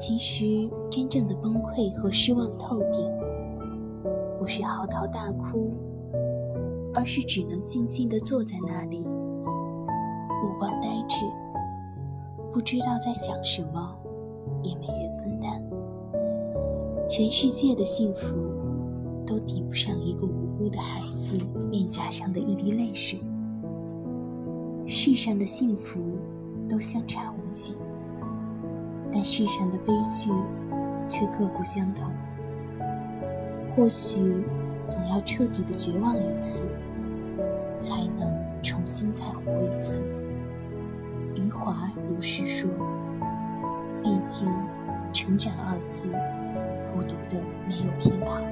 其实，真正的崩溃和失望透顶，不是嚎啕大哭，而是只能静静地坐在那里，目光呆滞，不知道在想什么，也没人分担。全世界的幸福，都抵不上一个无辜的孩子面颊上的一滴泪水。世上的幸福，都相差无几。但世上的悲剧却各不相同。或许总要彻底的绝望一次，才能重新再活一次。余华如是说。毕竟，成长二字，孤独的没有偏旁。